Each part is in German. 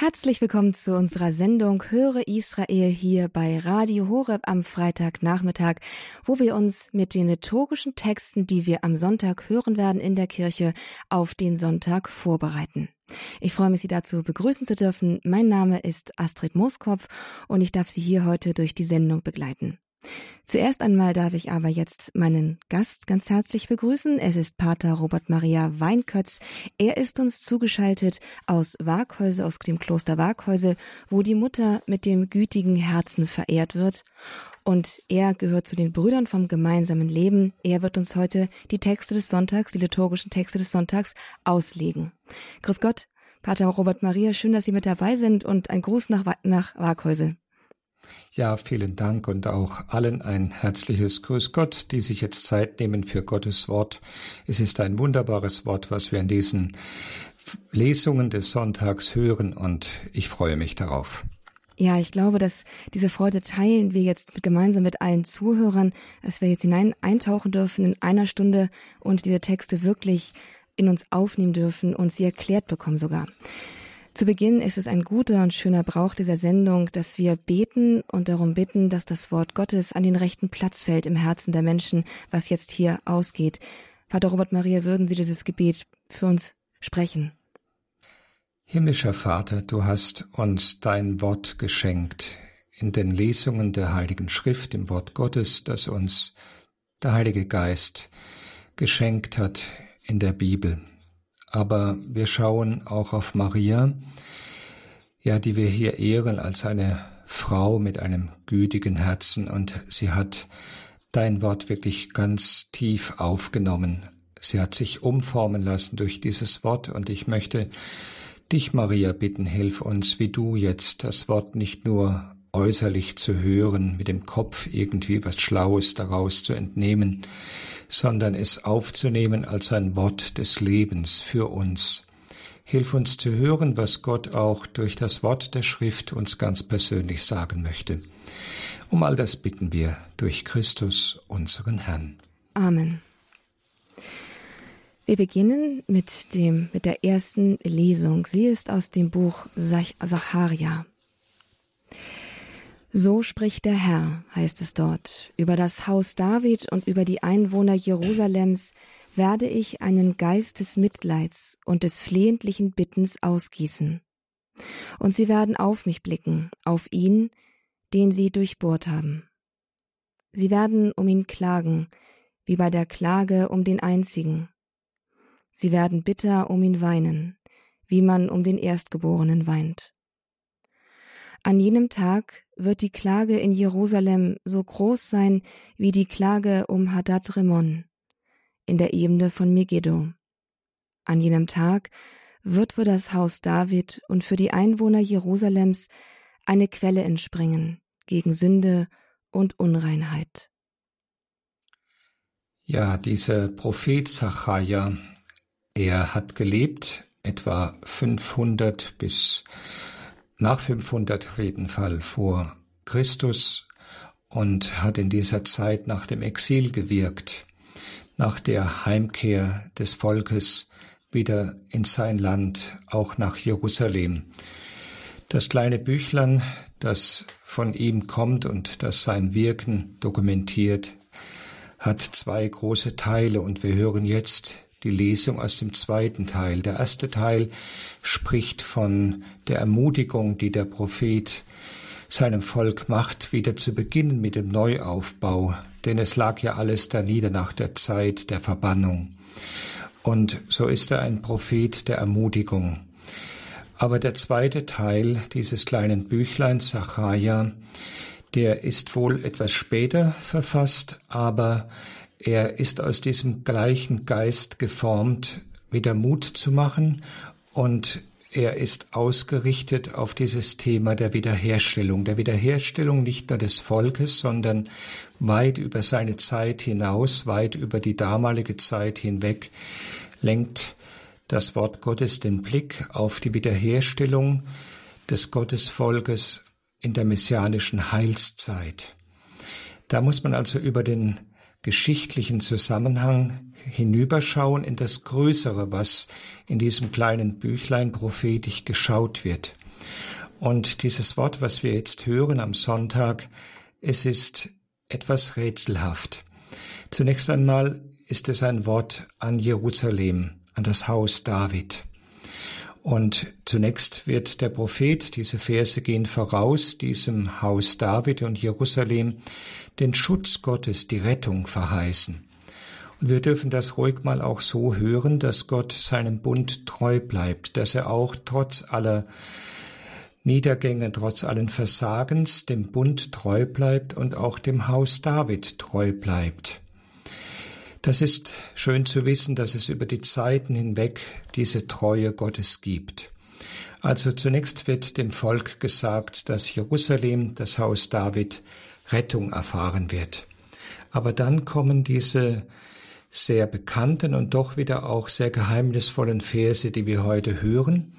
Herzlich willkommen zu unserer Sendung Höre Israel hier bei Radio Horeb am Freitagnachmittag, wo wir uns mit den liturgischen Texten, die wir am Sonntag hören werden in der Kirche, auf den Sonntag vorbereiten. Ich freue mich, Sie dazu begrüßen zu dürfen. Mein Name ist Astrid Mooskopf und ich darf Sie hier heute durch die Sendung begleiten. Zuerst einmal darf ich aber jetzt meinen Gast ganz herzlich begrüßen. Es ist Pater Robert Maria Weinkötz. Er ist uns zugeschaltet aus Waghäuse, aus dem Kloster Waghäuse, wo die Mutter mit dem gütigen Herzen verehrt wird. Und er gehört zu den Brüdern vom gemeinsamen Leben. Er wird uns heute die Texte des Sonntags, die liturgischen Texte des Sonntags auslegen. Grüß Gott, Pater Robert Maria, schön, dass Sie mit dabei sind und ein Gruß nach, nach Waghäuse. Ja, vielen Dank und auch allen ein herzliches Grüß Gott, die sich jetzt Zeit nehmen für Gottes Wort. Es ist ein wunderbares Wort, was wir in diesen Lesungen des Sonntags hören und ich freue mich darauf. Ja, ich glaube, dass diese Freude teilen wir jetzt gemeinsam mit allen Zuhörern, dass wir jetzt hinein eintauchen dürfen in einer Stunde und diese Texte wirklich in uns aufnehmen dürfen und sie erklärt bekommen sogar. Zu Beginn ist es ein guter und schöner Brauch dieser Sendung, dass wir beten und darum bitten, dass das Wort Gottes an den rechten Platz fällt im Herzen der Menschen, was jetzt hier ausgeht. Vater Robert Maria, würden Sie dieses Gebet für uns sprechen? Himmlischer Vater, du hast uns dein Wort geschenkt in den Lesungen der Heiligen Schrift, im Wort Gottes, das uns der Heilige Geist geschenkt hat in der Bibel aber wir schauen auch auf Maria, ja, die wir hier ehren als eine Frau mit einem gütigen Herzen und sie hat dein Wort wirklich ganz tief aufgenommen. Sie hat sich umformen lassen durch dieses Wort und ich möchte dich, Maria, bitten, hilf uns, wie du jetzt das Wort nicht nur äußerlich zu hören, mit dem Kopf irgendwie was Schlaues daraus zu entnehmen, sondern es aufzunehmen als ein Wort des Lebens für uns. Hilf uns zu hören, was Gott auch durch das Wort der Schrift uns ganz persönlich sagen möchte. Um all das bitten wir durch Christus, unseren Herrn. Amen. Wir beginnen mit dem, mit der ersten Lesung. Sie ist aus dem Buch Zacharia. So spricht der Herr, heißt es dort, über das Haus David und über die Einwohner Jerusalems werde ich einen Geist des Mitleids und des flehentlichen Bittens ausgießen. Und sie werden auf mich blicken, auf ihn, den sie durchbohrt haben. Sie werden um ihn klagen, wie bei der Klage um den Einzigen. Sie werden bitter um ihn weinen, wie man um den Erstgeborenen weint. An jenem Tag wird die Klage in Jerusalem so groß sein wie die Klage um Hadad Remon in der Ebene von Megiddo. An jenem Tag wird für das Haus David und für die Einwohner Jerusalems eine Quelle entspringen gegen Sünde und Unreinheit. Ja, dieser Prophet Zachariah, er hat gelebt etwa 500 bis nach 500 auf jeden Fall vor Christus und hat in dieser Zeit nach dem Exil gewirkt, nach der Heimkehr des Volkes wieder in sein Land, auch nach Jerusalem. Das kleine Büchlein, das von ihm kommt und das sein Wirken dokumentiert, hat zwei große Teile und wir hören jetzt die Lesung aus dem zweiten Teil. Der erste Teil spricht von der Ermutigung, die der Prophet seinem Volk macht, wieder zu beginnen mit dem Neuaufbau, denn es lag ja alles da nieder nach der Zeit der Verbannung. Und so ist er ein Prophet der Ermutigung. Aber der zweite Teil dieses kleinen Büchleins, Sacharja, der ist wohl etwas später verfasst, aber er ist aus diesem gleichen Geist geformt, wieder Mut zu machen und er ist ausgerichtet auf dieses Thema der Wiederherstellung, der Wiederherstellung nicht nur des Volkes, sondern weit über seine Zeit hinaus, weit über die damalige Zeit hinweg, lenkt das Wort Gottes den Blick auf die Wiederherstellung des Gottesvolkes in der messianischen Heilszeit. Da muss man also über den geschichtlichen Zusammenhang hinüberschauen in das Größere, was in diesem kleinen Büchlein prophetisch geschaut wird. Und dieses Wort, was wir jetzt hören am Sonntag, es ist etwas rätselhaft. Zunächst einmal ist es ein Wort an Jerusalem, an das Haus David. Und zunächst wird der Prophet, diese Verse gehen voraus, diesem Haus David und Jerusalem den Schutz Gottes, die Rettung verheißen. Und wir dürfen das ruhig mal auch so hören, dass Gott seinem Bund treu bleibt, dass er auch trotz aller Niedergänge trotz allen Versagens dem Bund treu bleibt und auch dem Haus David treu bleibt. Das ist schön zu wissen, dass es über die Zeiten hinweg diese Treue Gottes gibt. Also zunächst wird dem Volk gesagt, dass Jerusalem, das Haus David, Rettung erfahren wird. Aber dann kommen diese sehr bekannten und doch wieder auch sehr geheimnisvollen Verse, die wir heute hören,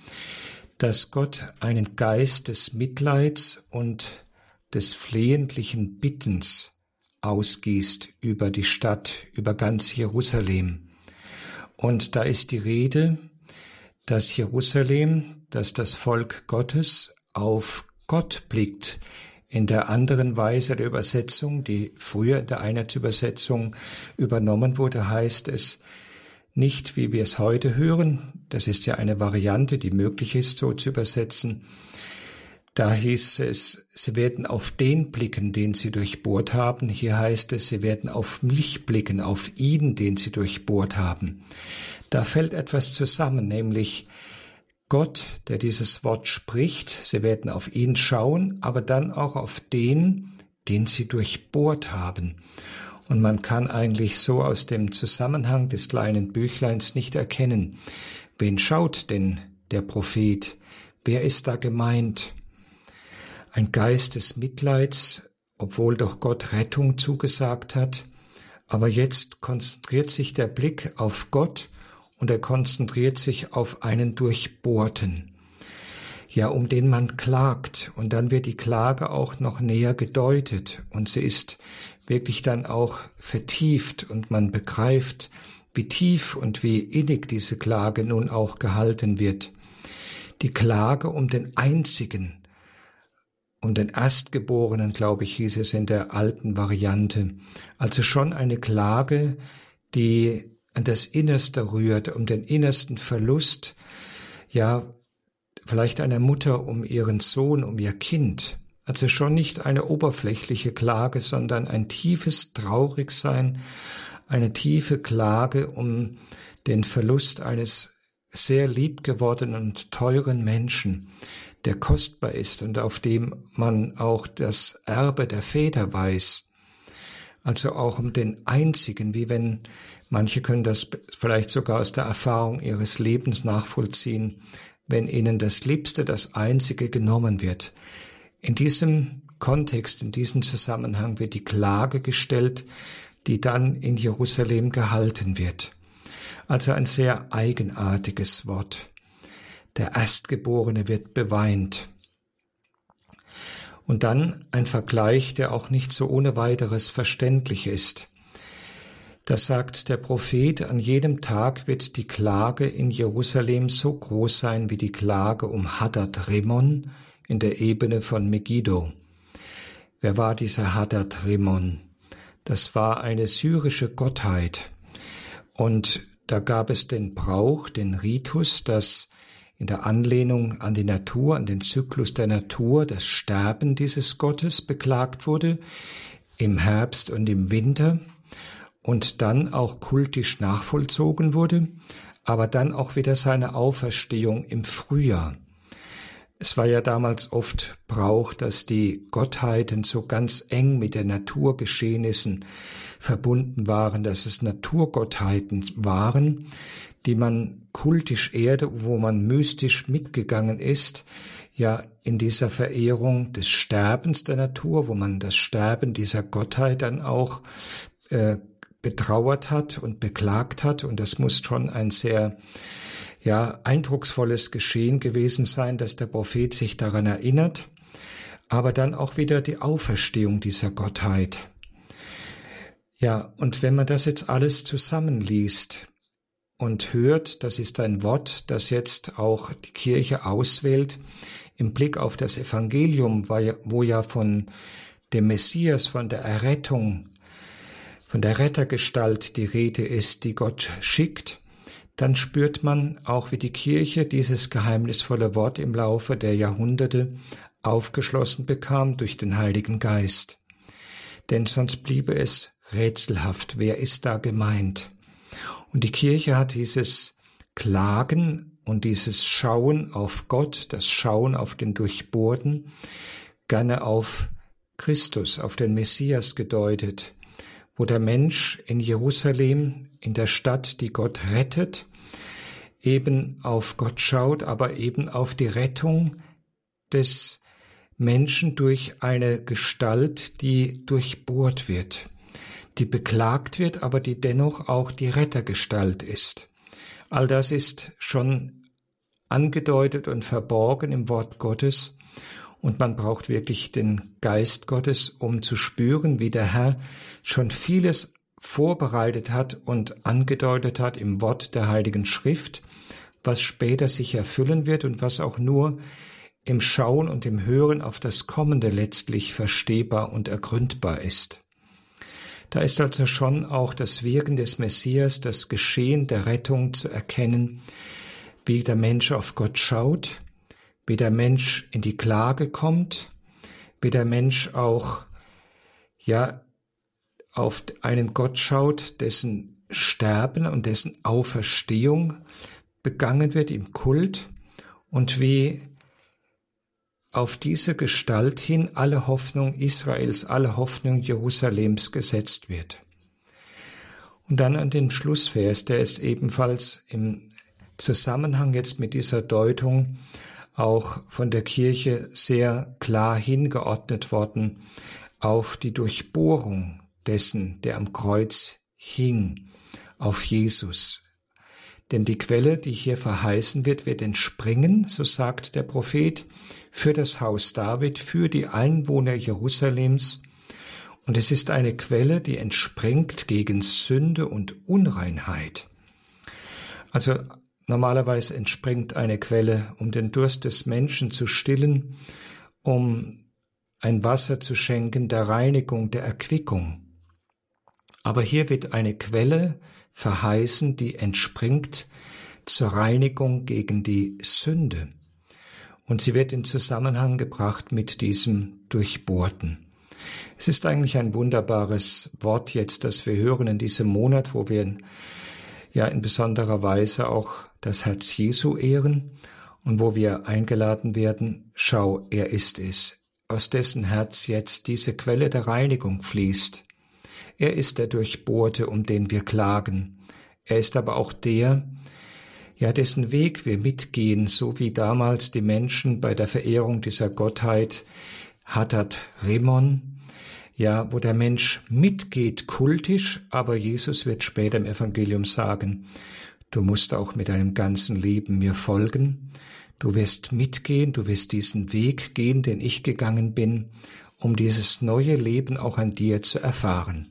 dass Gott einen Geist des Mitleids und des flehentlichen Bittens ausgießt über die Stadt, über ganz Jerusalem. Und da ist die Rede, dass Jerusalem, dass das Volk Gottes auf Gott blickt, in der anderen Weise der Übersetzung, die früher in der Einheitsübersetzung übernommen wurde, heißt es, nicht, wie wir es heute hören, das ist ja eine Variante, die möglich ist, so zu übersetzen. Da hieß es, sie werden auf den blicken, den sie durchbohrt haben. Hier heißt es, sie werden auf mich blicken, auf ihn, den sie durchbohrt haben. Da fällt etwas zusammen, nämlich Gott, der dieses Wort spricht, sie werden auf ihn schauen, aber dann auch auf den, den sie durchbohrt haben. Und man kann eigentlich so aus dem Zusammenhang des kleinen Büchleins nicht erkennen, wen schaut denn der Prophet? Wer ist da gemeint? Ein Geist des Mitleids, obwohl doch Gott Rettung zugesagt hat, aber jetzt konzentriert sich der Blick auf Gott und er konzentriert sich auf einen Durchbohrten ja, um den man klagt. Und dann wird die Klage auch noch näher gedeutet und sie ist wirklich dann auch vertieft und man begreift, wie tief und wie innig diese Klage nun auch gehalten wird. Die Klage um den einzigen, um den Erstgeborenen, glaube ich, hieß es in der alten Variante. Also schon eine Klage, die an das Innerste rührt, um den innersten Verlust, ja, vielleicht einer Mutter um ihren Sohn, um ihr Kind, also schon nicht eine oberflächliche Klage, sondern ein tiefes Traurigsein, eine tiefe Klage um den Verlust eines sehr liebgewordenen und teuren Menschen, der kostbar ist und auf dem man auch das Erbe der Väter weiß, also auch um den einzigen, wie wenn manche können das vielleicht sogar aus der Erfahrung ihres Lebens nachvollziehen, wenn ihnen das Liebste, das Einzige genommen wird. In diesem Kontext, in diesem Zusammenhang wird die Klage gestellt, die dann in Jerusalem gehalten wird. Also ein sehr eigenartiges Wort. Der Erstgeborene wird beweint. Und dann ein Vergleich, der auch nicht so ohne weiteres verständlich ist. Da sagt der Prophet, an jedem Tag wird die Klage in Jerusalem so groß sein wie die Klage um Hadad Rimon in der Ebene von Megiddo. Wer war dieser Hadad Rimon? Das war eine syrische Gottheit. Und da gab es den Brauch, den Ritus, dass in der Anlehnung an die Natur, an den Zyklus der Natur, das Sterben dieses Gottes beklagt wurde, im Herbst und im Winter und dann auch kultisch nachvollzogen wurde, aber dann auch wieder seine Auferstehung im Frühjahr. Es war ja damals oft Brauch, dass die Gottheiten so ganz eng mit den Naturgeschehnissen verbunden waren, dass es Naturgottheiten waren, die man kultisch erde, wo man mystisch mitgegangen ist, ja in dieser Verehrung des Sterbens der Natur, wo man das Sterben dieser Gottheit dann auch äh, betrauert hat und beklagt hat. Und das muss schon ein sehr ja, eindrucksvolles Geschehen gewesen sein, dass der Prophet sich daran erinnert. Aber dann auch wieder die Auferstehung dieser Gottheit. Ja, und wenn man das jetzt alles zusammenliest, und hört, das ist ein Wort, das jetzt auch die Kirche auswählt, im Blick auf das Evangelium, wo ja von dem Messias, von der Errettung, von der Rettergestalt die Rede ist, die Gott schickt, dann spürt man auch, wie die Kirche dieses geheimnisvolle Wort im Laufe der Jahrhunderte aufgeschlossen bekam durch den Heiligen Geist. Denn sonst bliebe es rätselhaft, wer ist da gemeint? Und die Kirche hat dieses Klagen und dieses Schauen auf Gott, das Schauen auf den Durchbohrten, gerne auf Christus, auf den Messias gedeutet, wo der Mensch in Jerusalem, in der Stadt, die Gott rettet, eben auf Gott schaut, aber eben auf die Rettung des Menschen durch eine Gestalt, die durchbohrt wird, die beklagt wird, aber die dennoch auch die Rettergestalt ist. All das ist schon angedeutet und verborgen im Wort Gottes, und man braucht wirklich den Geist Gottes, um zu spüren, wie der Herr schon vieles vorbereitet hat und angedeutet hat im Wort der Heiligen Schrift, was später sich erfüllen wird und was auch nur im Schauen und im Hören auf das Kommende letztlich verstehbar und ergründbar ist. Da ist also schon auch das Wirken des Messias, das Geschehen der Rettung zu erkennen, wie der Mensch auf Gott schaut, wie der Mensch in die Klage kommt, wie der Mensch auch, ja, auf einen Gott schaut, dessen Sterben und dessen Auferstehung begangen wird im Kult und wie auf diese Gestalt hin alle Hoffnung Israels, alle Hoffnung Jerusalems gesetzt wird. Und dann an den Schlussvers, der ist ebenfalls im Zusammenhang jetzt mit dieser Deutung auch von der Kirche sehr klar hingeordnet worden auf die Durchbohrung dessen, der am Kreuz hing, auf Jesus. Denn die Quelle, die hier verheißen wird, wird entspringen, so sagt der Prophet, für das Haus David, für die Einwohner Jerusalems, und es ist eine Quelle, die entspringt gegen Sünde und Unreinheit. Also normalerweise entspringt eine Quelle, um den Durst des Menschen zu stillen, um ein Wasser zu schenken der Reinigung, der Erquickung. Aber hier wird eine Quelle verheißen, die entspringt zur Reinigung gegen die Sünde. Und sie wird in Zusammenhang gebracht mit diesem Durchbohrten. Es ist eigentlich ein wunderbares Wort jetzt, das wir hören in diesem Monat, wo wir ja in besonderer Weise auch das Herz Jesu ehren und wo wir eingeladen werden, schau, er ist es, aus dessen Herz jetzt diese Quelle der Reinigung fließt. Er ist der Durchbohrte, um den wir klagen. Er ist aber auch der, ja dessen Weg wir mitgehen, so wie damals die Menschen bei der Verehrung dieser Gottheit Hatat Remon, ja, wo der Mensch mitgeht kultisch, aber Jesus wird später im Evangelium sagen, du musst auch mit deinem ganzen Leben mir folgen, du wirst mitgehen, du wirst diesen Weg gehen, den ich gegangen bin, um dieses neue Leben auch an dir zu erfahren.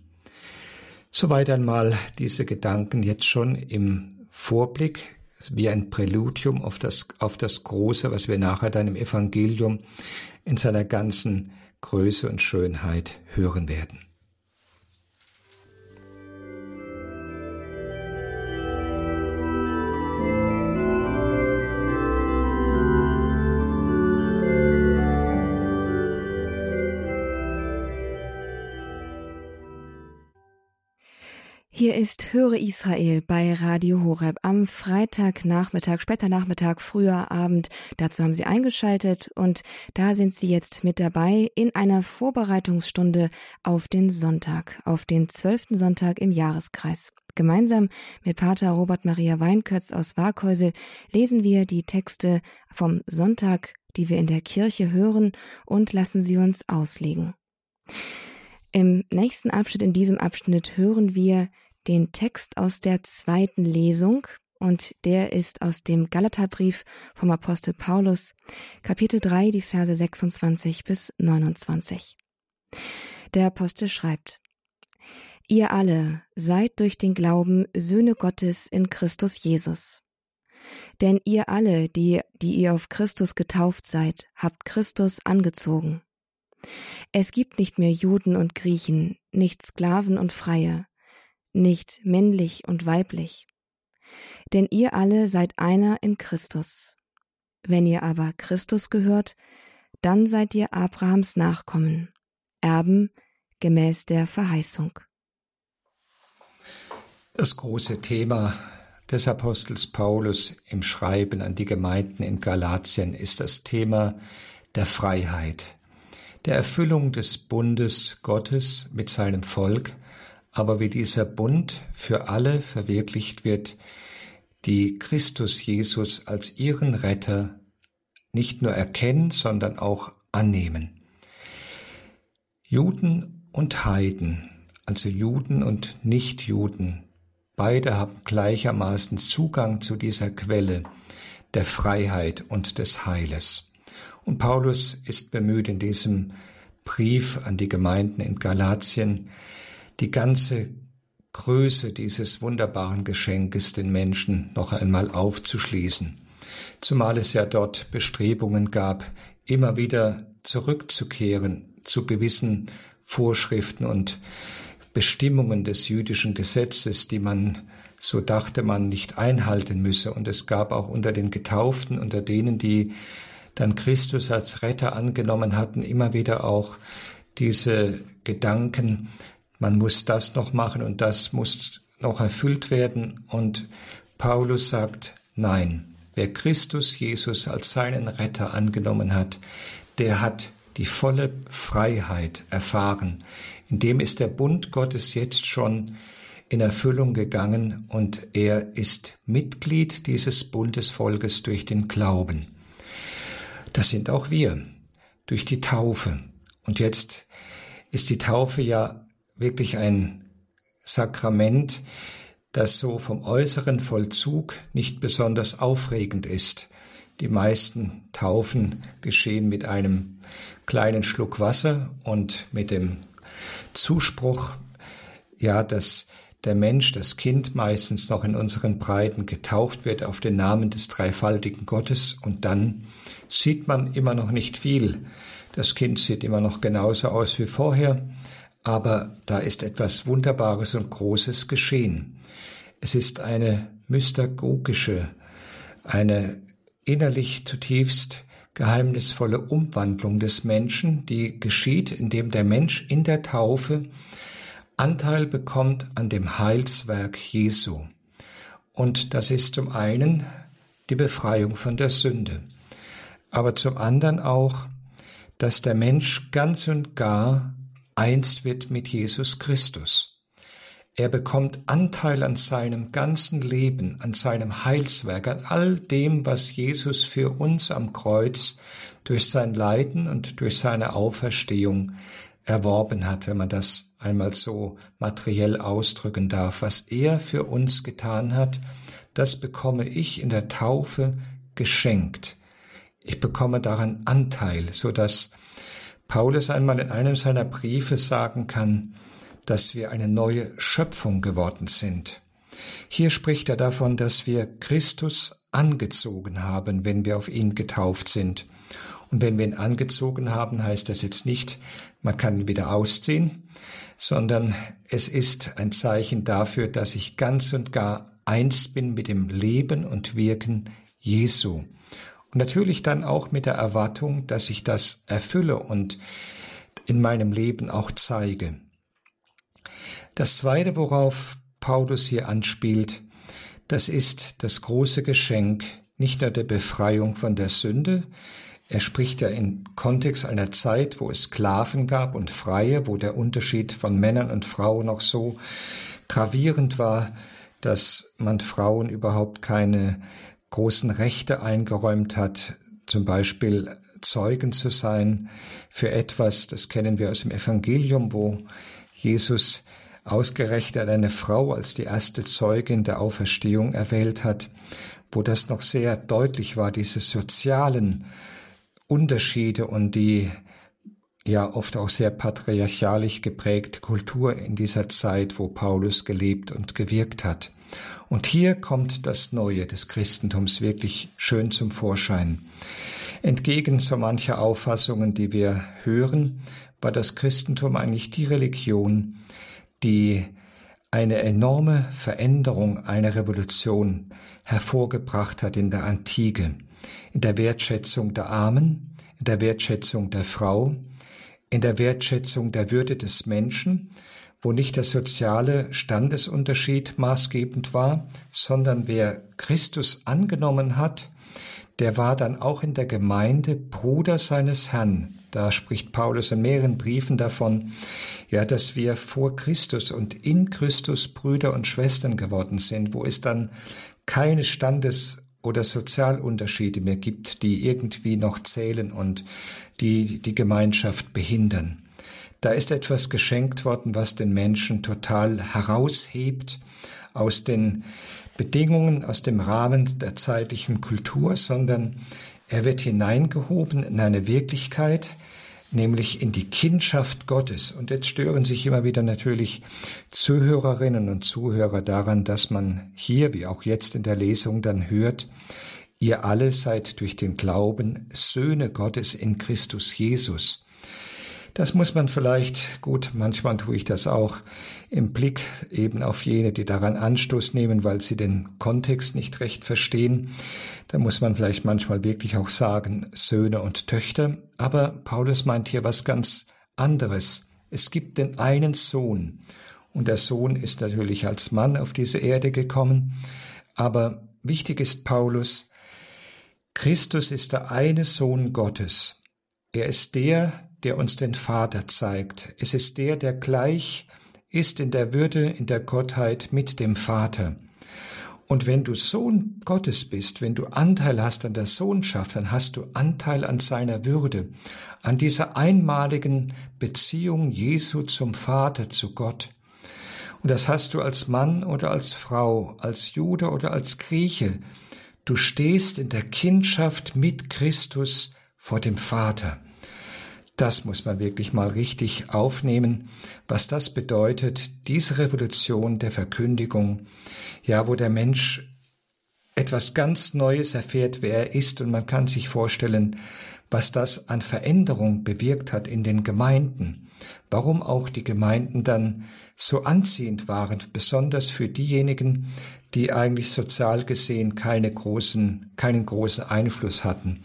Soweit einmal diese Gedanken jetzt schon im Vorblick wie ein Präludium auf das, auf das Große, was wir nachher dann im Evangelium in seiner ganzen Größe und Schönheit hören werden. Hier ist Höre Israel bei Radio Horeb am Freitagnachmittag, später Nachmittag, früher Abend. Dazu haben Sie eingeschaltet und da sind Sie jetzt mit dabei in einer Vorbereitungsstunde auf den Sonntag, auf den zwölften Sonntag im Jahreskreis. Gemeinsam mit Pater Robert Maria Weinkötz aus Waghäusel lesen wir die Texte vom Sonntag, die wir in der Kirche hören und lassen sie uns auslegen. Im nächsten Abschnitt, in diesem Abschnitt hören wir den Text aus der zweiten Lesung und der ist aus dem Galaterbrief vom Apostel Paulus, Kapitel 3, die Verse 26 bis 29. Der Apostel schreibt, Ihr alle seid durch den Glauben Söhne Gottes in Christus Jesus. Denn ihr alle, die, die ihr auf Christus getauft seid, habt Christus angezogen. Es gibt nicht mehr Juden und Griechen, nicht Sklaven und Freie, nicht männlich und weiblich. Denn ihr alle seid einer in Christus. Wenn ihr aber Christus gehört, dann seid ihr Abrahams Nachkommen, Erben gemäß der Verheißung. Das große Thema des Apostels Paulus im Schreiben an die Gemeinden in Galatien ist das Thema der Freiheit, der Erfüllung des Bundes Gottes mit seinem Volk, aber wie dieser Bund für alle verwirklicht wird, die Christus Jesus als ihren Retter nicht nur erkennen, sondern auch annehmen. Juden und Heiden, also Juden und Nichtjuden, Beide haben gleichermaßen Zugang zu dieser Quelle der Freiheit und des Heiles. Und Paulus ist bemüht, in diesem Brief an die Gemeinden in Galatien die ganze Größe dieses wunderbaren Geschenkes den Menschen noch einmal aufzuschließen. Zumal es ja dort Bestrebungen gab, immer wieder zurückzukehren zu gewissen Vorschriften und Bestimmungen des jüdischen Gesetzes, die man, so dachte man, nicht einhalten müsse. Und es gab auch unter den Getauften, unter denen, die dann Christus als Retter angenommen hatten, immer wieder auch diese Gedanken, man muss das noch machen und das muss noch erfüllt werden. Und Paulus sagt, nein, wer Christus Jesus als seinen Retter angenommen hat, der hat die volle Freiheit erfahren. In dem ist der Bund Gottes jetzt schon in Erfüllung gegangen und er ist Mitglied dieses Bundesvolkes durch den Glauben. Das sind auch wir durch die Taufe. Und jetzt ist die Taufe ja wirklich ein Sakrament, das so vom äußeren Vollzug nicht besonders aufregend ist. Die meisten Taufen geschehen mit einem kleinen Schluck Wasser und mit dem Zuspruch, ja, dass der Mensch, das Kind meistens noch in unseren Breiten getaucht wird auf den Namen des dreifaltigen Gottes und dann sieht man immer noch nicht viel. Das Kind sieht immer noch genauso aus wie vorher, aber da ist etwas Wunderbares und Großes geschehen. Es ist eine mystagogische, eine innerlich zutiefst geheimnisvolle Umwandlung des Menschen, die geschieht, indem der Mensch in der Taufe Anteil bekommt an dem Heilswerk Jesu. Und das ist zum einen die Befreiung von der Sünde, aber zum anderen auch, dass der Mensch ganz und gar eins wird mit Jesus Christus. Er bekommt Anteil an seinem ganzen Leben, an seinem Heilswerk, an all dem, was Jesus für uns am Kreuz durch sein Leiden und durch seine Auferstehung erworben hat, wenn man das einmal so materiell ausdrücken darf. Was er für uns getan hat, das bekomme ich in der Taufe geschenkt. Ich bekomme daran Anteil, so dass Paulus einmal in einem seiner Briefe sagen kann, dass wir eine neue Schöpfung geworden sind. Hier spricht er davon, dass wir Christus angezogen haben, wenn wir auf ihn getauft sind. Und wenn wir ihn angezogen haben, heißt das jetzt nicht, man kann ihn wieder ausziehen, sondern es ist ein Zeichen dafür, dass ich ganz und gar eins bin mit dem Leben und Wirken Jesu. Und natürlich dann auch mit der Erwartung, dass ich das erfülle und in meinem Leben auch zeige. Das Zweite, worauf Paulus hier anspielt, das ist das große Geschenk nicht nur der Befreiung von der Sünde, er spricht ja im Kontext einer Zeit, wo es Sklaven gab und Freie, wo der Unterschied von Männern und Frauen noch so gravierend war, dass man Frauen überhaupt keine großen Rechte eingeräumt hat, zum Beispiel Zeugen zu sein für etwas, das kennen wir aus dem Evangelium, wo Jesus ausgerechnet eine Frau als die erste Zeugin der Auferstehung erwählt hat, wo das noch sehr deutlich war, diese sozialen Unterschiede und die ja oft auch sehr patriarchalisch geprägte Kultur in dieser Zeit, wo Paulus gelebt und gewirkt hat. Und hier kommt das Neue des Christentums wirklich schön zum Vorschein. Entgegen so mancher Auffassungen, die wir hören, war das Christentum eigentlich die Religion, die eine enorme Veränderung, eine Revolution hervorgebracht hat in der Antike, in der Wertschätzung der Armen, in der Wertschätzung der Frau, in der Wertschätzung der Würde des Menschen, wo nicht der soziale Standesunterschied maßgebend war, sondern wer Christus angenommen hat, der war dann auch in der Gemeinde Bruder seines Herrn. Da spricht Paulus in mehreren Briefen davon, ja, dass wir vor Christus und in Christus Brüder und Schwestern geworden sind, wo es dann keine Standes- oder Sozialunterschiede mehr gibt, die irgendwie noch zählen und die die Gemeinschaft behindern. Da ist etwas geschenkt worden, was den Menschen total heraushebt aus den Bedingungen, aus dem Rahmen der zeitlichen Kultur, sondern er wird hineingehoben in eine Wirklichkeit, nämlich in die Kindschaft Gottes. Und jetzt stören sich immer wieder natürlich Zuhörerinnen und Zuhörer daran, dass man hier, wie auch jetzt in der Lesung dann hört, ihr alle seid durch den Glauben Söhne Gottes in Christus Jesus. Das muss man vielleicht, gut, manchmal tue ich das auch, im Blick eben auf jene, die daran Anstoß nehmen, weil sie den Kontext nicht recht verstehen. Da muss man vielleicht manchmal wirklich auch sagen, Söhne und Töchter. Aber Paulus meint hier was ganz anderes. Es gibt den einen Sohn. Und der Sohn ist natürlich als Mann auf diese Erde gekommen. Aber wichtig ist Paulus, Christus ist der eine Sohn Gottes. Er ist der, der uns den Vater zeigt. Es ist der, der gleich ist in der Würde, in der Gottheit mit dem Vater. Und wenn du Sohn Gottes bist, wenn du Anteil hast an der Sohnschaft, dann hast du Anteil an seiner Würde, an dieser einmaligen Beziehung Jesu zum Vater, zu Gott. Und das hast du als Mann oder als Frau, als Jude oder als Grieche. Du stehst in der Kindschaft mit Christus vor dem Vater. Das muss man wirklich mal richtig aufnehmen, was das bedeutet, diese Revolution der Verkündigung, ja, wo der Mensch etwas ganz Neues erfährt, wer er ist, und man kann sich vorstellen, was das an Veränderung bewirkt hat in den Gemeinden, warum auch die Gemeinden dann so anziehend waren, besonders für diejenigen, die eigentlich sozial gesehen keine großen, keinen großen Einfluss hatten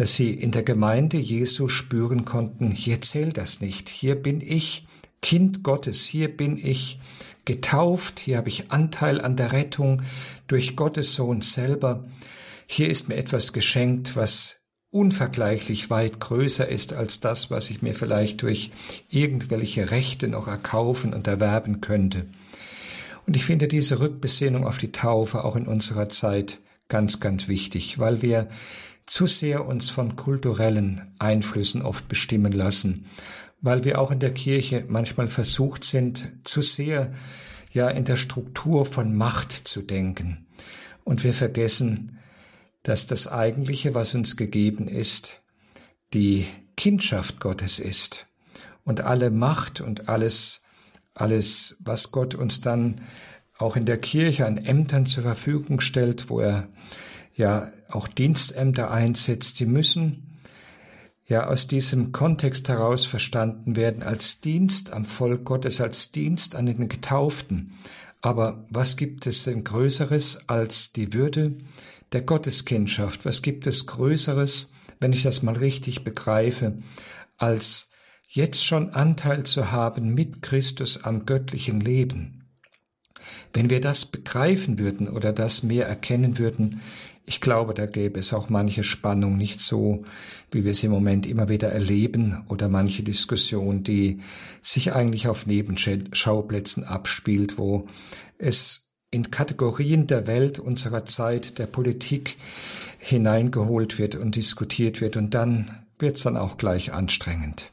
dass sie in der Gemeinde Jesu spüren konnten, hier zählt das nicht, hier bin ich Kind Gottes, hier bin ich getauft, hier habe ich Anteil an der Rettung durch Gottes Sohn selber, hier ist mir etwas geschenkt, was unvergleichlich weit größer ist als das, was ich mir vielleicht durch irgendwelche Rechte noch erkaufen und erwerben könnte. Und ich finde diese Rückbesinnung auf die Taufe auch in unserer Zeit ganz, ganz wichtig, weil wir zu sehr uns von kulturellen Einflüssen oft bestimmen lassen, weil wir auch in der Kirche manchmal versucht sind, zu sehr ja in der Struktur von Macht zu denken. Und wir vergessen, dass das eigentliche, was uns gegeben ist, die Kindschaft Gottes ist. Und alle Macht und alles, alles, was Gott uns dann auch in der Kirche an Ämtern zur Verfügung stellt, wo er ja auch Dienstämter einsetzt, sie müssen ja aus diesem Kontext heraus verstanden werden als Dienst am Volk Gottes, als Dienst an den Getauften. Aber was gibt es denn Größeres als die Würde der Gotteskindschaft? Was gibt es Größeres, wenn ich das mal richtig begreife, als jetzt schon Anteil zu haben mit Christus am göttlichen Leben? Wenn wir das begreifen würden oder das mehr erkennen würden, ich glaube, da gäbe es auch manche Spannung nicht so, wie wir es im Moment immer wieder erleben oder manche Diskussion, die sich eigentlich auf Nebenschauplätzen abspielt, wo es in Kategorien der Welt unserer Zeit, der Politik hineingeholt wird und diskutiert wird und dann wird es dann auch gleich anstrengend.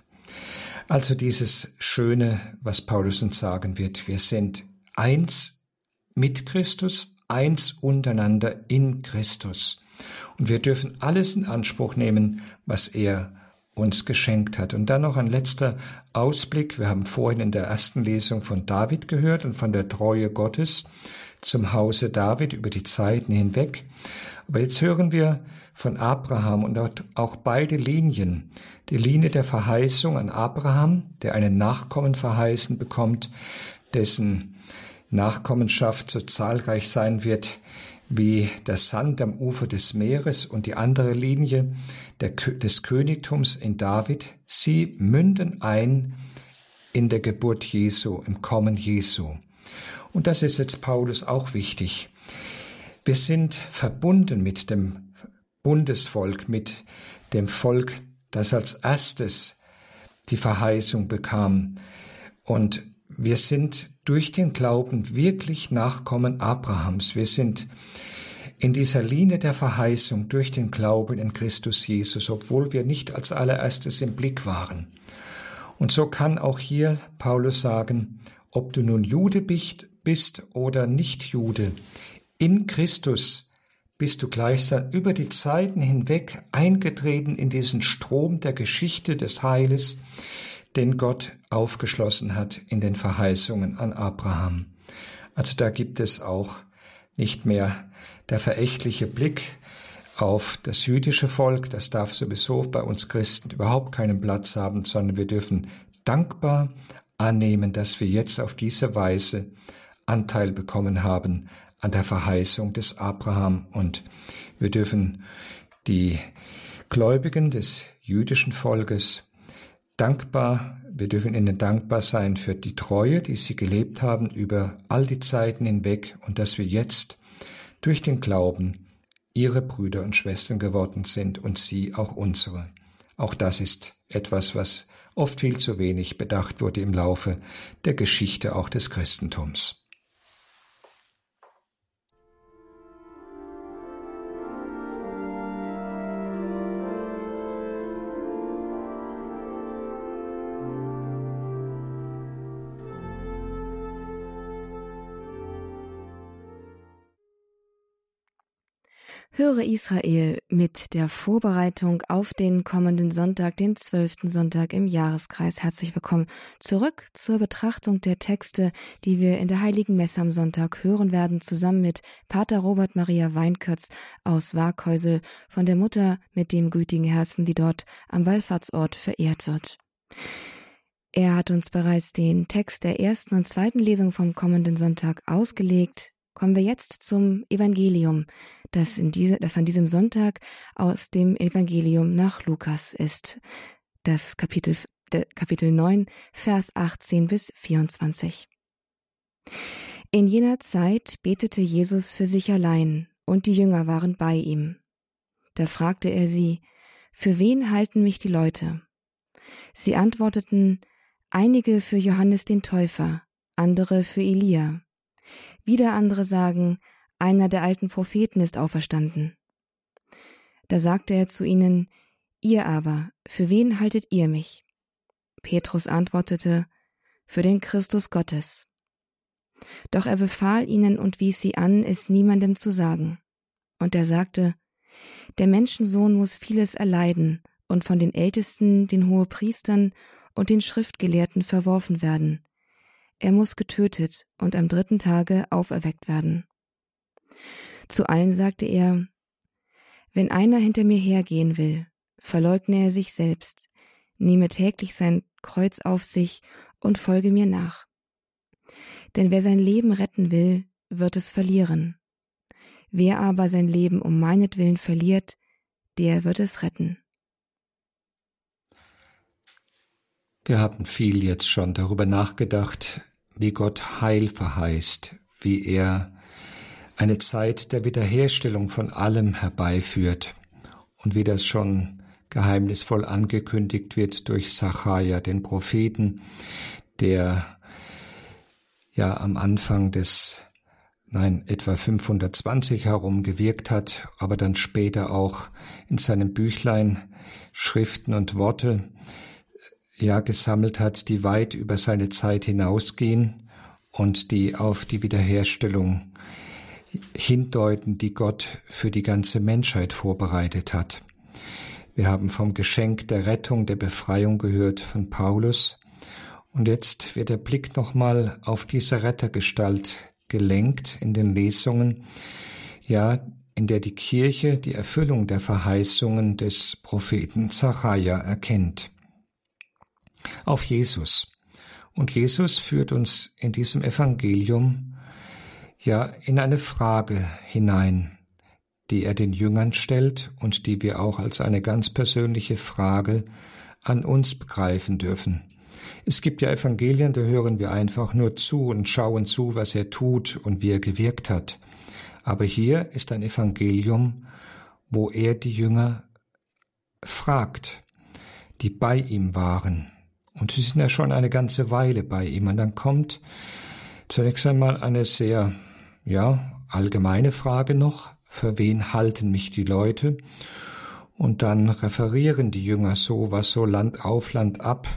Also dieses Schöne, was Paulus uns sagen wird, wir sind eins mit Christus, eins untereinander in Christus. Und wir dürfen alles in Anspruch nehmen, was er uns geschenkt hat. Und dann noch ein letzter Ausblick. Wir haben vorhin in der ersten Lesung von David gehört und von der Treue Gottes zum Hause David über die Zeiten hinweg. Aber jetzt hören wir von Abraham und auch beide Linien. Die Linie der Verheißung an Abraham, der einen Nachkommen verheißen bekommt, dessen Nachkommenschaft so zahlreich sein wird wie der Sand am Ufer des Meeres und die andere Linie der, des Königtums in David, sie münden ein in der Geburt Jesu, im Kommen Jesu. Und das ist jetzt Paulus auch wichtig. Wir sind verbunden mit dem Bundesvolk, mit dem Volk, das als erstes die Verheißung bekam. Und wir sind durch den Glauben wirklich Nachkommen Abrahams. Wir sind in dieser Linie der Verheißung durch den Glauben in Christus Jesus, obwohl wir nicht als allererstes im Blick waren. Und so kann auch hier Paulus sagen, ob du nun Jude bist oder nicht Jude, in Christus bist du gleichsam über die Zeiten hinweg eingetreten in diesen Strom der Geschichte des Heiles, den Gott aufgeschlossen hat in den Verheißungen an Abraham. Also da gibt es auch nicht mehr der verächtliche Blick auf das jüdische Volk, das darf sowieso bei uns Christen überhaupt keinen Platz haben, sondern wir dürfen dankbar annehmen, dass wir jetzt auf diese Weise Anteil bekommen haben an der Verheißung des Abraham und wir dürfen die Gläubigen des jüdischen Volkes dankbar, wir dürfen ihnen dankbar sein für die Treue, die sie gelebt haben über all die Zeiten hinweg und dass wir jetzt durch den Glauben ihre Brüder und Schwestern geworden sind und sie auch unsere. Auch das ist etwas, was oft viel zu wenig bedacht wurde im Laufe der Geschichte auch des Christentums. Höre Israel mit der Vorbereitung auf den kommenden Sonntag, den zwölften Sonntag im Jahreskreis. Herzlich willkommen zurück zur Betrachtung der Texte, die wir in der Heiligen Messe am Sonntag hören werden, zusammen mit Pater Robert Maria Weinkötz aus Waghäusel von der Mutter mit dem gütigen Herzen, die dort am Wallfahrtsort verehrt wird. Er hat uns bereits den Text der ersten und zweiten Lesung vom kommenden Sonntag ausgelegt. Kommen wir jetzt zum Evangelium, das, in diese, das an diesem Sonntag aus dem Evangelium nach Lukas ist. Das Kapitel, Kapitel 9, Vers 18 bis 24. In jener Zeit betete Jesus für sich allein, und die Jünger waren bei ihm. Da fragte er sie, Für wen halten mich die Leute? Sie antworteten, einige für Johannes den Täufer, andere für Elia. Wieder andere sagen, einer der alten Propheten ist auferstanden. Da sagte er zu ihnen, Ihr aber, für wen haltet ihr mich? Petrus antwortete, für den Christus Gottes. Doch er befahl ihnen und wies sie an, es niemandem zu sagen. Und er sagte, der Menschensohn muss vieles erleiden und von den Ältesten, den Hohepriestern und den Schriftgelehrten verworfen werden. Er muss getötet und am dritten Tage auferweckt werden. Zu allen sagte er, wenn einer hinter mir hergehen will, verleugne er sich selbst, nehme täglich sein Kreuz auf sich und folge mir nach. Denn wer sein Leben retten will, wird es verlieren. Wer aber sein Leben um meinetwillen verliert, der wird es retten. Wir haben viel jetzt schon darüber nachgedacht, wie Gott Heil verheißt, wie er eine Zeit der Wiederherstellung von allem herbeiführt und wie das schon geheimnisvoll angekündigt wird durch Sacharja, den Propheten, der ja am Anfang des nein, etwa 520 herum gewirkt hat, aber dann später auch in seinem Büchlein Schriften und Worte ja gesammelt hat, die weit über seine Zeit hinausgehen und die auf die Wiederherstellung hindeuten, die Gott für die ganze Menschheit vorbereitet hat. Wir haben vom Geschenk der Rettung, der Befreiung gehört von Paulus. Und jetzt wird der Blick nochmal auf diese Rettergestalt gelenkt in den Lesungen, ja, in der die Kirche die Erfüllung der Verheißungen des Propheten Zachariah erkennt. Auf Jesus. Und Jesus führt uns in diesem Evangelium ja in eine Frage hinein, die er den Jüngern stellt und die wir auch als eine ganz persönliche Frage an uns begreifen dürfen. Es gibt ja Evangelien, da hören wir einfach nur zu und schauen zu, was er tut und wie er gewirkt hat. Aber hier ist ein Evangelium, wo er die Jünger fragt, die bei ihm waren. Und sie sind ja schon eine ganze Weile bei ihm. Und dann kommt zunächst einmal eine sehr, ja, allgemeine Frage noch. Für wen halten mich die Leute? Und dann referieren die Jünger so, was so Land auf, Land ab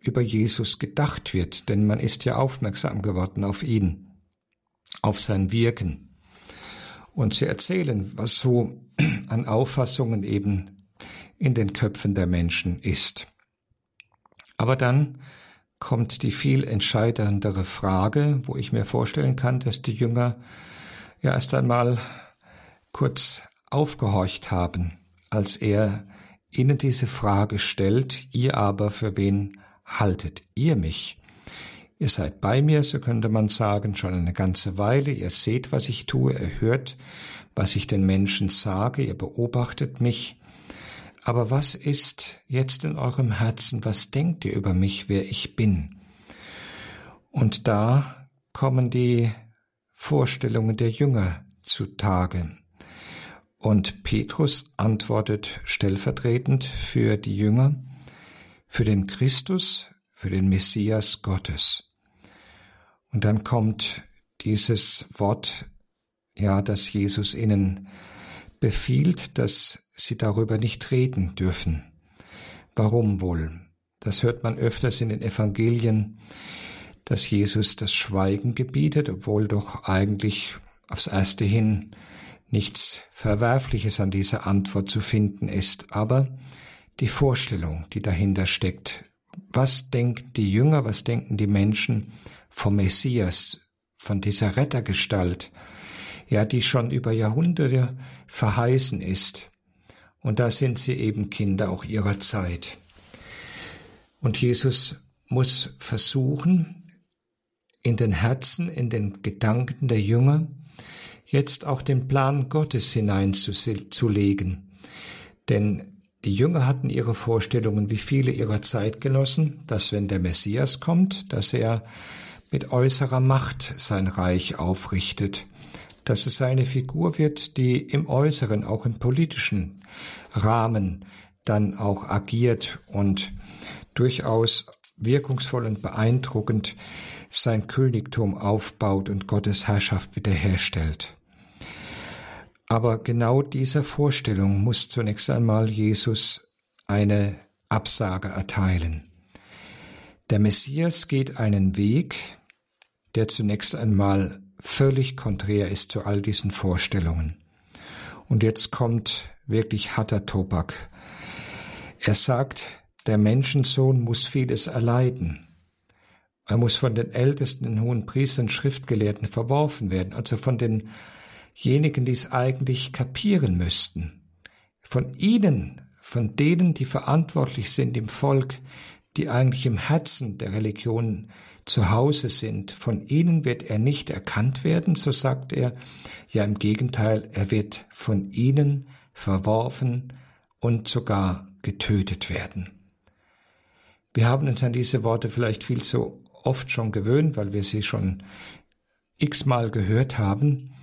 über Jesus gedacht wird, denn man ist ja aufmerksam geworden auf ihn, auf sein Wirken. Und sie erzählen, was so an Auffassungen eben in den Köpfen der Menschen ist. Aber dann kommt die viel entscheidendere Frage, wo ich mir vorstellen kann, dass die Jünger ja erst einmal kurz aufgehorcht haben, als er ihnen diese Frage stellt, ihr aber für wen haltet ihr mich? Ihr seid bei mir, so könnte man sagen, schon eine ganze Weile, ihr seht, was ich tue, ihr hört, was ich den Menschen sage, ihr beobachtet mich. Aber was ist jetzt in eurem Herzen, was denkt ihr über mich, wer ich bin? Und da kommen die Vorstellungen der Jünger zutage. Und Petrus antwortet stellvertretend für die Jünger, für den Christus, für den Messias Gottes. Und dann kommt dieses Wort, ja, dass Jesus ihnen befiehlt, dass sie darüber nicht reden dürfen. Warum wohl? Das hört man öfters in den Evangelien, dass Jesus das Schweigen gebietet, obwohl doch eigentlich aufs erste hin nichts Verwerfliches an dieser Antwort zu finden ist. Aber die Vorstellung, die dahinter steckt. Was denken die Jünger, was denken die Menschen vom Messias, von dieser Rettergestalt, ja, die schon über Jahrhunderte verheißen ist. Und da sind sie eben Kinder auch ihrer Zeit. Und Jesus muss versuchen, in den Herzen, in den Gedanken der Jünger, jetzt auch den Plan Gottes hineinzulegen. Denn die Jünger hatten ihre Vorstellungen wie viele ihrer Zeitgenossen, dass wenn der Messias kommt, dass er mit äußerer Macht sein Reich aufrichtet, dass es eine Figur wird, die im äußeren, auch im politischen Rahmen dann auch agiert und durchaus wirkungsvoll und beeindruckend sein Königtum aufbaut und Gottes Herrschaft wiederherstellt. Aber genau dieser Vorstellung muss zunächst einmal Jesus eine Absage erteilen. Der Messias geht einen Weg, der zunächst einmal völlig konträr ist zu all diesen Vorstellungen. Und jetzt kommt wirklich harter Tobak. Er sagt, der Menschensohn muss vieles erleiden. Er muss von den Ältesten, den hohen Priestern, Schriftgelehrten verworfen werden, also von den diejenigen, die es eigentlich kapieren müssten. Von ihnen, von denen, die verantwortlich sind im Volk, die eigentlich im Herzen der Religion zu Hause sind, von ihnen wird er nicht erkannt werden, so sagt er, ja im Gegenteil, er wird von ihnen verworfen und sogar getötet werden. Wir haben uns an diese Worte vielleicht viel zu oft schon gewöhnt, weil wir sie schon x-mal gehört haben,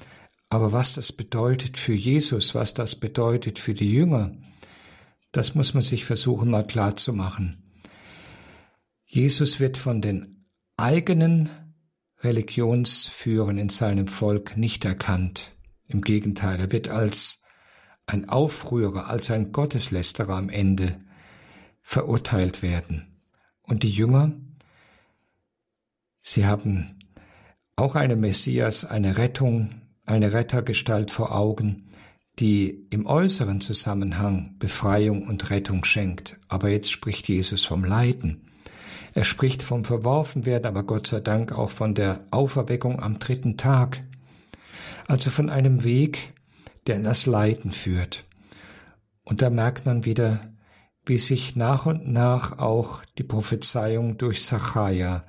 aber was das bedeutet für Jesus, was das bedeutet für die Jünger, das muss man sich versuchen mal klar zu machen. Jesus wird von den eigenen Religionsführern in seinem Volk nicht erkannt. Im Gegenteil, er wird als ein Aufrührer, als ein Gotteslästerer am Ende verurteilt werden. Und die Jünger, sie haben auch eine Messias, eine Rettung, eine Rettergestalt vor Augen, die im äußeren Zusammenhang Befreiung und Rettung schenkt. Aber jetzt spricht Jesus vom Leiden. Er spricht vom Verworfenwerden, aber Gott sei Dank auch von der Auferweckung am dritten Tag. Also von einem Weg, der in das Leiden führt. Und da merkt man wieder, wie sich nach und nach auch die Prophezeiung durch Sacharja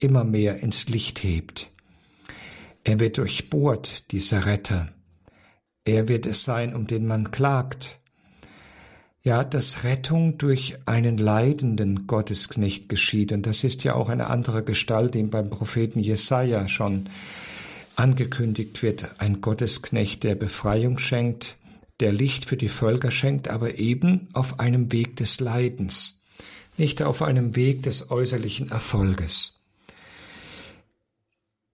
immer mehr ins Licht hebt. Er wird durchbohrt, dieser Retter. Er wird es sein, um den man klagt. Ja, dass Rettung durch einen leidenden Gottesknecht geschieht. Und das ist ja auch eine andere Gestalt, die beim Propheten Jesaja schon angekündigt wird. Ein Gottesknecht, der Befreiung schenkt, der Licht für die Völker schenkt, aber eben auf einem Weg des Leidens, nicht auf einem Weg des äußerlichen Erfolges.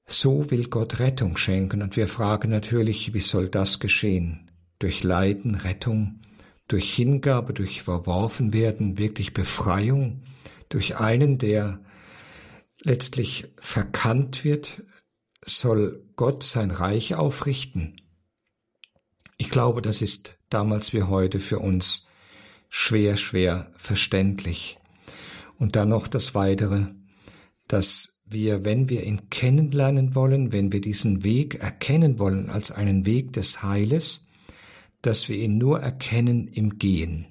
So will Gott Rettung schenken und wir fragen natürlich, wie soll das geschehen? Durch Leiden, Rettung, durch Hingabe, durch verworfen werden, wirklich Befreiung, durch einen, der letztlich verkannt wird, soll Gott sein Reich aufrichten. Ich glaube, das ist damals wie heute für uns schwer, schwer verständlich. Und dann noch das Weitere, dass wir, wenn wir ihn kennenlernen wollen, wenn wir diesen Weg erkennen wollen als einen Weg des Heiles, dass wir ihn nur erkennen im Gehen.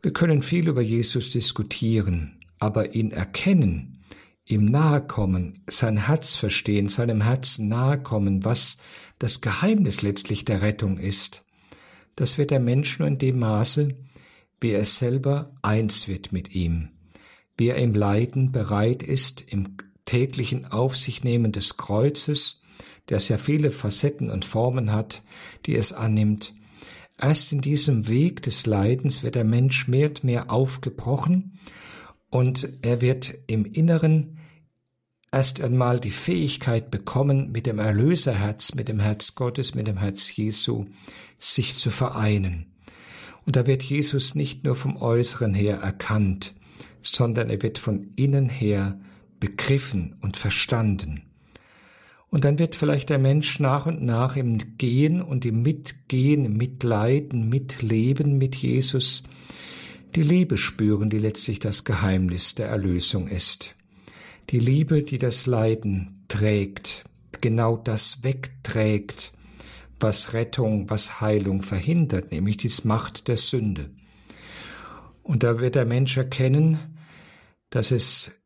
Wir können viel über Jesus diskutieren, aber ihn erkennen, ihm nahe kommen, sein Herz verstehen, seinem Herzen nahe kommen, was das Geheimnis letztlich der Rettung ist, das wird der Mensch nur in dem Maße, wie er selber eins wird mit ihm, wie er im Leiden bereit ist, im täglichen Auf sich nehmen des Kreuzes, der sehr viele Facetten und Formen hat, die es annimmt. Erst in diesem Weg des Leidens wird der Mensch mehr und mehr aufgebrochen und er wird im Inneren erst einmal die Fähigkeit bekommen, mit dem Erlöserherz, mit dem Herz Gottes, mit dem Herz Jesu, sich zu vereinen. Und da wird Jesus nicht nur vom Äußeren her erkannt, sondern er wird von innen her begriffen und verstanden. Und dann wird vielleicht der Mensch nach und nach im Gehen und im Mitgehen, im Mitleiden, Mitleben mit Jesus die Liebe spüren, die letztlich das Geheimnis der Erlösung ist. Die Liebe, die das Leiden trägt, genau das wegträgt, was Rettung, was Heilung verhindert, nämlich die Macht der Sünde. Und da wird der Mensch erkennen, dass es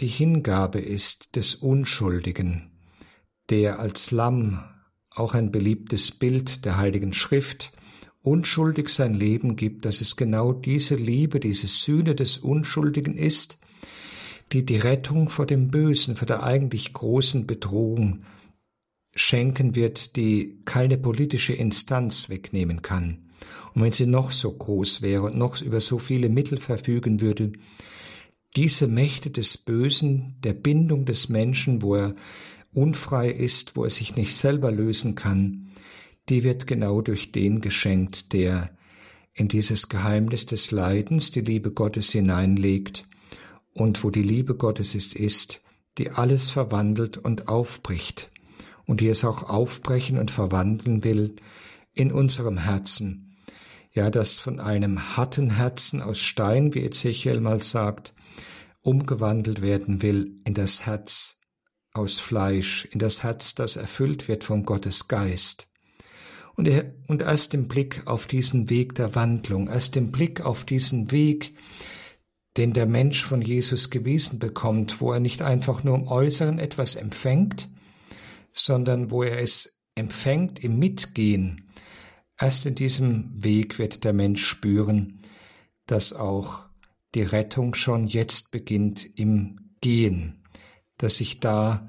die Hingabe ist des Unschuldigen, der als Lamm, auch ein beliebtes Bild der Heiligen Schrift, unschuldig sein Leben gibt, dass es genau diese Liebe, diese Sühne des Unschuldigen ist, die die Rettung vor dem Bösen, vor der eigentlich großen Bedrohung schenken wird, die keine politische Instanz wegnehmen kann. Und wenn sie noch so groß wäre und noch über so viele Mittel verfügen würde, diese Mächte des Bösen, der Bindung des Menschen, wo er unfrei ist, wo er sich nicht selber lösen kann, die wird genau durch den geschenkt, der in dieses Geheimnis des Leidens die Liebe Gottes hineinlegt und wo die Liebe Gottes ist, ist, die alles verwandelt und aufbricht und die es auch aufbrechen und verwandeln will in unserem Herzen. Ja, das von einem harten Herzen aus Stein, wie Ezechiel mal sagt, umgewandelt werden will in das Herz aus Fleisch, in das Herz, das erfüllt wird von Gottes Geist. Und, er, und erst im Blick auf diesen Weg der Wandlung, erst im Blick auf diesen Weg, den der Mensch von Jesus gewiesen bekommt, wo er nicht einfach nur im Äußeren etwas empfängt, sondern wo er es empfängt im Mitgehen. Erst in diesem Weg wird der Mensch spüren, dass auch die Rettung schon jetzt beginnt im Gehen, dass sich da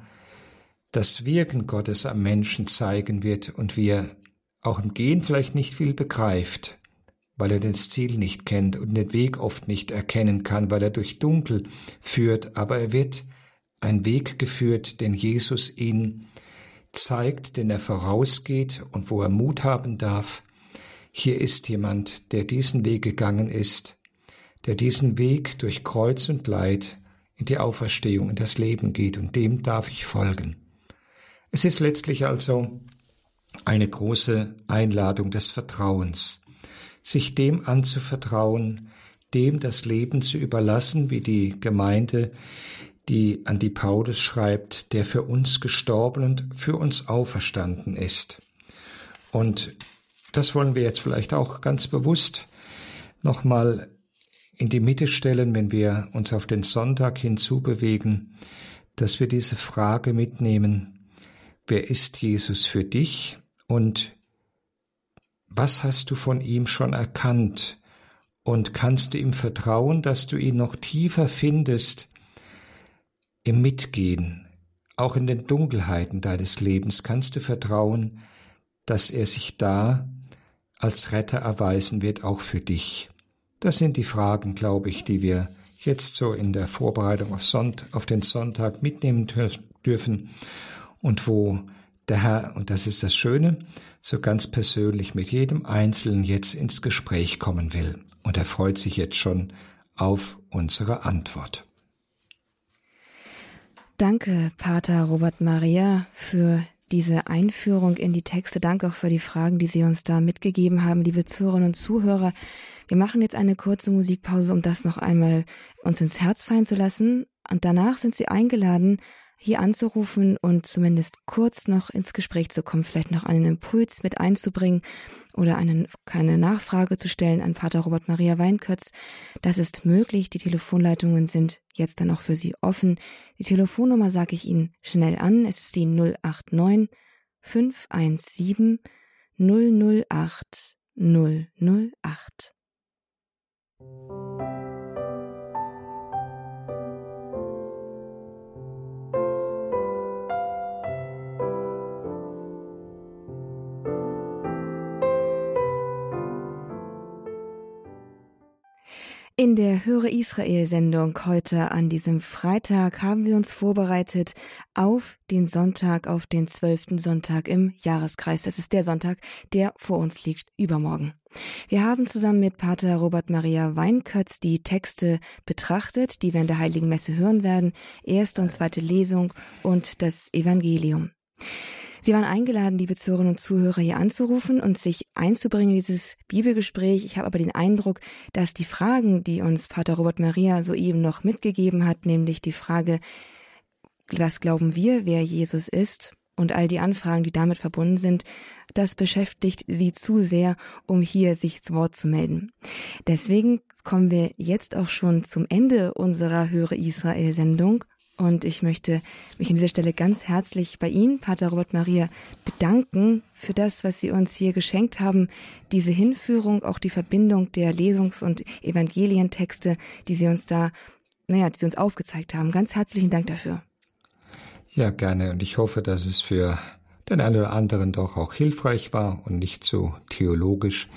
das Wirken Gottes am Menschen zeigen wird und wie er auch im Gehen vielleicht nicht viel begreift, weil er das Ziel nicht kennt und den Weg oft nicht erkennen kann, weil er durch Dunkel führt, aber er wird ein Weg geführt, den Jesus ihn zeigt, den er vorausgeht und wo er Mut haben darf. Hier ist jemand, der diesen Weg gegangen ist, der diesen Weg durch Kreuz und Leid in die Auferstehung, in das Leben geht, und dem darf ich folgen. Es ist letztlich also eine große Einladung des Vertrauens, sich dem anzuvertrauen, dem das Leben zu überlassen, wie die Gemeinde, die an die Paulus schreibt, der für uns gestorben und für uns auferstanden ist. Und das wollen wir jetzt vielleicht auch ganz bewusst nochmal in die Mitte stellen, wenn wir uns auf den Sonntag hinzubewegen, dass wir diese Frage mitnehmen, wer ist Jesus für dich und was hast du von ihm schon erkannt und kannst du ihm vertrauen, dass du ihn noch tiefer findest im Mitgehen, auch in den Dunkelheiten deines Lebens kannst du vertrauen, dass er sich da als Retter erweisen wird, auch für dich. Das sind die Fragen, glaube ich, die wir jetzt so in der Vorbereitung auf, Sonnt auf den Sonntag mitnehmen dürfen und wo der Herr, und das ist das Schöne, so ganz persönlich mit jedem Einzelnen jetzt ins Gespräch kommen will. Und er freut sich jetzt schon auf unsere Antwort. Danke, Pater Robert Maria, für diese Einführung in die Texte. Danke auch für die Fragen, die Sie uns da mitgegeben haben, liebe Zuhörerinnen und Zuhörer. Wir machen jetzt eine kurze Musikpause, um das noch einmal uns ins Herz fallen zu lassen. Und danach sind Sie eingeladen, hier anzurufen und zumindest kurz noch ins Gespräch zu kommen, vielleicht noch einen Impuls mit einzubringen oder eine, keine Nachfrage zu stellen an Pater Robert Maria Weinkötz. Das ist möglich. Die Telefonleitungen sind jetzt dann auch für Sie offen. Die Telefonnummer sage ich Ihnen schnell an. Es ist die 089 517 008 008. In der Höre Israel-Sendung heute an diesem Freitag haben wir uns vorbereitet auf den Sonntag, auf den zwölften Sonntag im Jahreskreis. Das ist der Sonntag, der vor uns liegt, übermorgen. Wir haben zusammen mit Pater Robert Maria Weinkötz die Texte betrachtet, die wir in der Heiligen Messe hören werden, erste und zweite Lesung und das Evangelium. Sie waren eingeladen, liebe Zuhörerinnen und Zuhörer, hier anzurufen und sich einzubringen in dieses Bibelgespräch. Ich habe aber den Eindruck, dass die Fragen, die uns Pater Robert Maria soeben noch mitgegeben hat, nämlich die Frage, was glauben wir, wer Jesus ist, und all die Anfragen, die damit verbunden sind, das beschäftigt sie zu sehr, um hier sich zu Wort zu melden. Deswegen kommen wir jetzt auch schon zum Ende unserer Höre Israel Sendung und ich möchte mich an dieser Stelle ganz herzlich bei Ihnen, Pater Robert Maria, bedanken für das, was Sie uns hier geschenkt haben, diese Hinführung, auch die Verbindung der Lesungs- und Evangelientexte, die Sie uns da, naja, die Sie uns aufgezeigt haben. Ganz herzlichen Dank dafür. Ja, gerne. Und ich hoffe, dass es für den einen oder anderen doch auch hilfreich war und nicht so theologisch.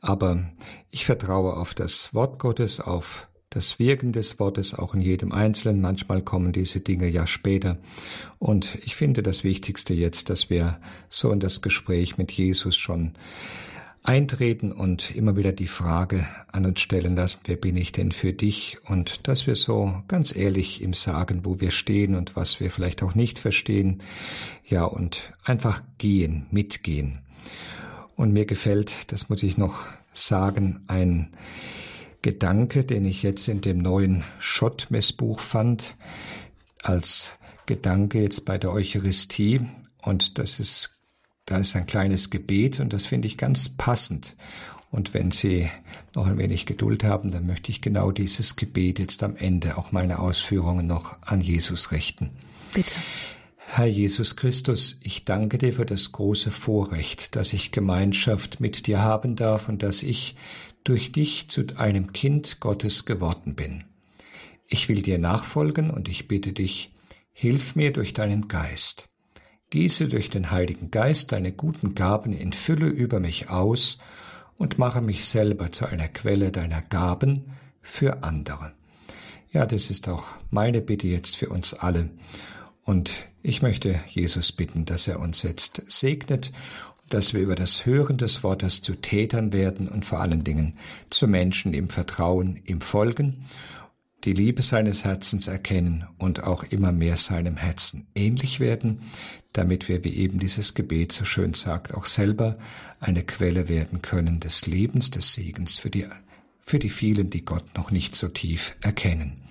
Aber ich vertraue auf das Wort Gottes, auf das Wirken des Wortes auch in jedem Einzelnen. Manchmal kommen diese Dinge ja später. Und ich finde das Wichtigste jetzt, dass wir so in das Gespräch mit Jesus schon eintreten und immer wieder die Frage an uns stellen lassen, wer bin ich denn für dich? Und dass wir so ganz ehrlich ihm sagen, wo wir stehen und was wir vielleicht auch nicht verstehen. Ja, und einfach gehen, mitgehen. Und mir gefällt, das muss ich noch sagen, ein Gedanke, den ich jetzt in dem neuen Schott-Messbuch fand, als Gedanke jetzt bei der Eucharistie. Und das ist, da ist ein kleines Gebet und das finde ich ganz passend. Und wenn Sie noch ein wenig Geduld haben, dann möchte ich genau dieses Gebet jetzt am Ende auch meine Ausführungen noch an Jesus richten. Bitte. Herr Jesus Christus, ich danke dir für das große Vorrecht, dass ich Gemeinschaft mit dir haben darf und dass ich durch dich zu einem Kind Gottes geworden bin. Ich will dir nachfolgen und ich bitte dich, hilf mir durch deinen Geist. Gieße durch den Heiligen Geist deine guten Gaben in Fülle über mich aus und mache mich selber zu einer Quelle deiner Gaben für andere. Ja, das ist auch meine Bitte jetzt für uns alle. Und ich möchte Jesus bitten, dass er uns jetzt segnet dass wir über das Hören des Wortes zu Tätern werden und vor allen Dingen zu Menschen im Vertrauen, im Folgen. Die Liebe seines Herzens erkennen und auch immer mehr seinem Herzen ähnlich werden, damit wir, wie eben dieses Gebet so schön sagt, auch selber eine Quelle werden können des Lebens, des Segens für die, für die vielen, die Gott noch nicht so tief erkennen.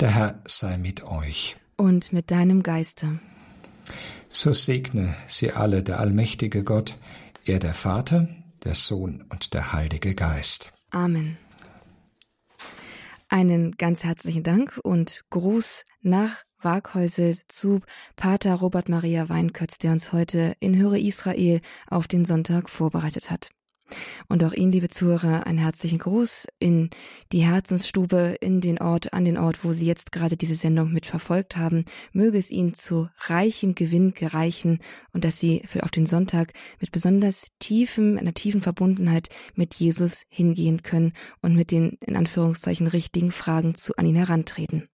Der Herr sei mit euch. Und mit deinem Geiste. So segne sie alle der allmächtige Gott, er der Vater, der Sohn und der Heilige Geist. Amen. Einen ganz herzlichen Dank und Gruß nach Waghäusel zu Pater Robert Maria Weinkötz, der uns heute in Höre Israel auf den Sonntag vorbereitet hat. Und auch Ihnen, liebe Zuhörer, einen herzlichen Gruß in die Herzensstube, in den Ort, an den Ort, wo Sie jetzt gerade diese Sendung mit verfolgt haben. Möge es Ihnen zu reichem Gewinn gereichen und dass Sie für auf den Sonntag mit besonders tiefem, einer tiefen Verbundenheit mit Jesus hingehen können und mit den, in Anführungszeichen, richtigen Fragen zu an ihn herantreten.